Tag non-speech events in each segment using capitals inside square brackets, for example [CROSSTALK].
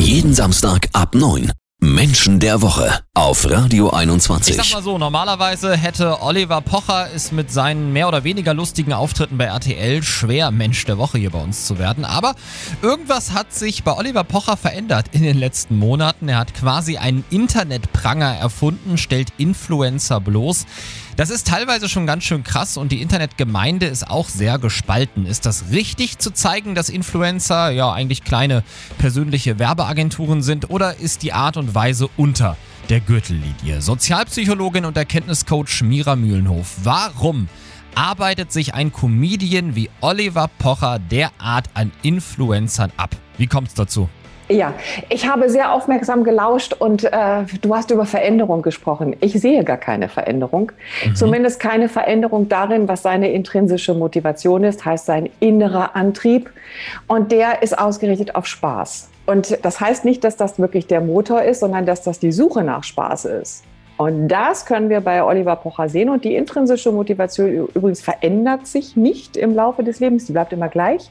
Jeden Samstag ab 9. Menschen der Woche auf Radio Ich 21. sag mal so, normalerweise hätte Oliver Pocher es mit seinen mehr oder weniger lustigen Auftritten bei RTL schwer, Mensch der Woche hier bei uns zu werden. Aber irgendwas hat sich bei Oliver Pocher verändert in den letzten Monaten. Er hat quasi einen Internetpranger erfunden, stellt Influencer bloß. Das ist teilweise schon ganz schön krass und die Internetgemeinde ist auch sehr gespalten. Ist das richtig zu zeigen, dass Influencer ja eigentlich kleine persönliche Werbeagenturen sind oder ist die Art und Weise unter der Gürtellinie? Sozialpsychologin und Erkenntniscoach Mira Mühlenhof. Warum arbeitet sich ein Comedian wie Oliver Pocher derart an Influencern ab? Wie kommt es dazu? Ja, ich habe sehr aufmerksam gelauscht und äh, du hast über Veränderung gesprochen. Ich sehe gar keine Veränderung. Zumindest keine Veränderung darin, was seine intrinsische Motivation ist, heißt sein innerer Antrieb. Und der ist ausgerichtet auf Spaß. Und das heißt nicht, dass das wirklich der Motor ist, sondern dass das die Suche nach Spaß ist. Und das können wir bei Oliver Pocher sehen. Und die intrinsische Motivation übrigens verändert sich nicht im Laufe des Lebens, die bleibt immer gleich.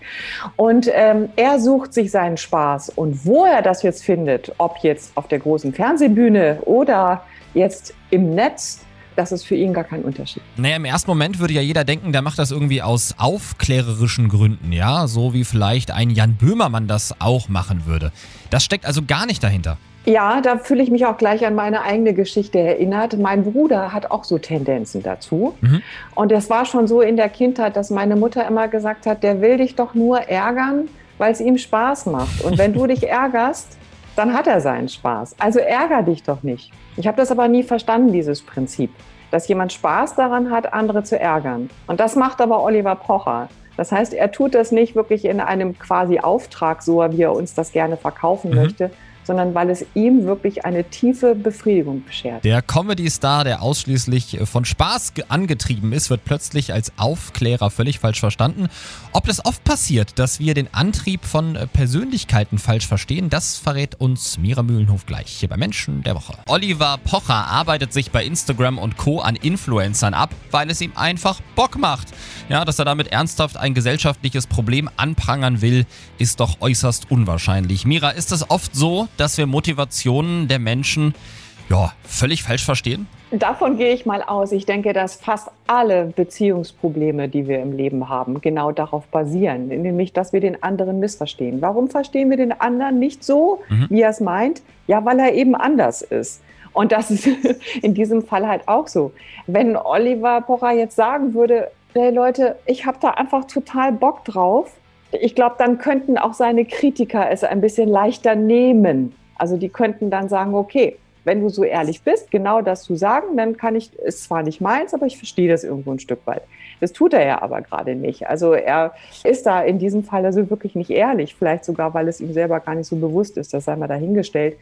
Und ähm, er sucht sich seinen Spaß. Und wo er das jetzt findet, ob jetzt auf der großen Fernsehbühne oder jetzt im Netz, das ist für ihn gar kein Unterschied. Naja, im ersten Moment würde ja jeder denken, der macht das irgendwie aus aufklärerischen Gründen, ja? So wie vielleicht ein Jan Böhmermann das auch machen würde. Das steckt also gar nicht dahinter. Ja, da fühle ich mich auch gleich an meine eigene Geschichte erinnert. Mein Bruder hat auch so Tendenzen dazu. Mhm. Und es war schon so in der Kindheit, dass meine Mutter immer gesagt hat, der will dich doch nur ärgern, weil es ihm Spaß macht. Und wenn du dich ärgerst, dann hat er seinen Spaß. Also ärger dich doch nicht. Ich habe das aber nie verstanden, dieses Prinzip, dass jemand Spaß daran hat, andere zu ärgern. Und das macht aber Oliver Pocher. Das heißt, er tut das nicht wirklich in einem quasi Auftrag, so wie er uns das gerne verkaufen Mhm. möchte, sondern weil es ihm wirklich eine tiefe Befriedigung beschert. Der Comedy-Star, der ausschließlich von Spaß ge- angetrieben ist, wird plötzlich als Aufklärer völlig falsch verstanden. Ob das oft passiert, dass wir den Antrieb von äh, Persönlichkeiten falsch verstehen, das verrät uns Mira Mühlenhof gleich hier bei Menschen der Woche. Oliver Pocher arbeitet sich bei Instagram und Co. an Influencern ab, weil es ihm einfach Bock macht. Ja, dass er damit ernsthaft ein gesellschaftliches Problem anprangern will, ist doch äußerst unwahrscheinlich. Mira, ist es oft so, dass wir Motivationen der Menschen ja, völlig falsch verstehen? Davon gehe ich mal aus. Ich denke, dass fast alle Beziehungsprobleme, die wir im Leben haben, genau darauf basieren, nämlich dass wir den anderen missverstehen. Warum verstehen wir den anderen nicht so, Mhm. wie er es meint? Ja, weil er eben anders ist. Und das ist [LAUGHS] in diesem Fall halt auch so. Wenn Oliver Pocher jetzt sagen würde, hey Leute, ich habe da einfach total Bock drauf, ich glaube, dann könnten auch seine Kritiker es ein bisschen leichter nehmen. Also die könnten dann sagen, okay, wenn du so ehrlich bist, genau das zu sagen, dann kann ich, ist zwar nicht meins, aber ich verstehe das irgendwo ein Stück weit. Das tut er ja aber gerade nicht. Also er ist da in diesem Fall also wirklich nicht ehrlich, vielleicht sogar, weil es ihm selber gar nicht so bewusst ist, das sei mal dahingestellt.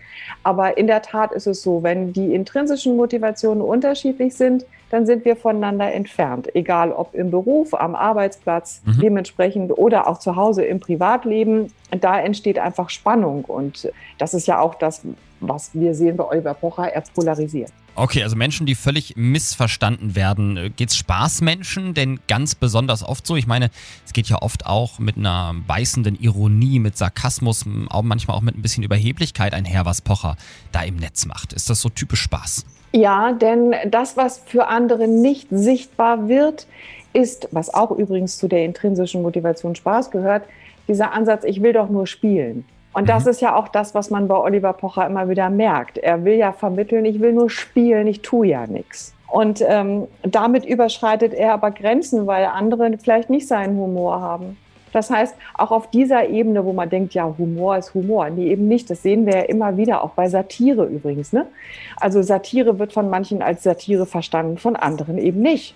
Aber in der Tat ist es so, wenn die intrinsischen Motivationen unterschiedlich sind, dann sind wir voneinander entfernt. Egal ob im Beruf, am Arbeitsplatz, Mhm. dementsprechend oder auch zu Hause im Privatleben. Da entsteht einfach Spannung. Und das ist ja auch das, was wir sehen bei Oliver Pocher. Er polarisiert. Okay, also Menschen, die völlig missverstanden werden. Äh, Geht's Spaßmenschen denn ganz besonders oft so? Ich meine, es geht ja oft auch mit einer beißenden Ironie, mit Sarkasmus, auch manchmal auch mit ein bisschen Überheblichkeit einher, was Pocher da im Netz macht. Ist das so typisch Spaß? Ja, denn das, was für andere nicht sichtbar wird, ist, was auch übrigens zu der intrinsischen Motivation Spaß gehört, dieser Ansatz, ich will doch nur spielen. Und das ist ja auch das, was man bei Oliver Pocher immer wieder merkt. Er will ja vermitteln, ich will nur spielen, ich tue ja nichts. Und ähm, damit überschreitet er aber Grenzen, weil andere vielleicht nicht seinen Humor haben. Das heißt, auch auf dieser Ebene, wo man denkt, ja, Humor ist Humor, nee, eben nicht. Das sehen wir ja immer wieder, auch bei Satire übrigens. Ne? Also Satire wird von manchen als Satire verstanden, von anderen eben nicht.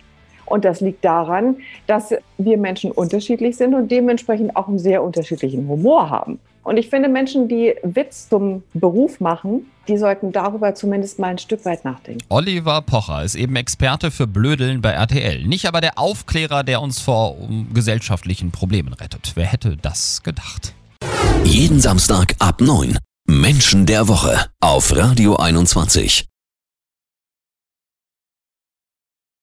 Und das liegt daran, dass wir Menschen unterschiedlich sind und dementsprechend auch einen sehr unterschiedlichen Humor haben. Und ich finde, Menschen, die Witz zum Beruf machen, die sollten darüber zumindest mal ein Stück weit nachdenken. Oliver Pocher ist eben Experte für Blödeln bei RTL. Nicht aber der Aufklärer, der uns vor gesellschaftlichen Problemen rettet. Wer hätte das gedacht? Jeden Samstag ab 9. Menschen der Woche auf Radio 21.